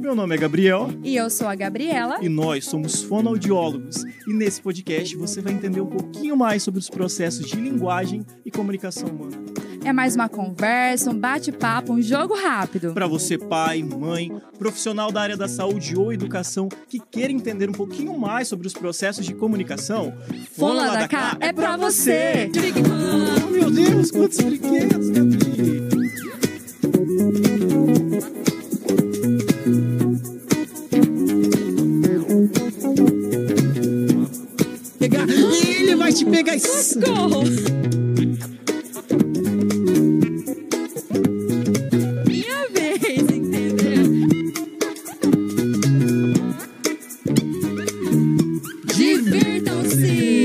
Meu nome é Gabriel E eu sou a Gabriela. e nós somos fonoaudiólogos. E nesse podcast você vai entender um pouquinho mais sobre os processos de linguagem e comunicação humana. É mais uma conversa, um bate-papo, um jogo rápido. Para você, pai, mãe, profissional da área da saúde ou educação que queira entender um pouquinho mais sobre os processos de comunicação, Fola da cá é pra você. Oh, meu Deus, quantos brinquedos, Pegar. E ele vai te pegar. Socorro! Minha vez, entendeu? Divertam-se!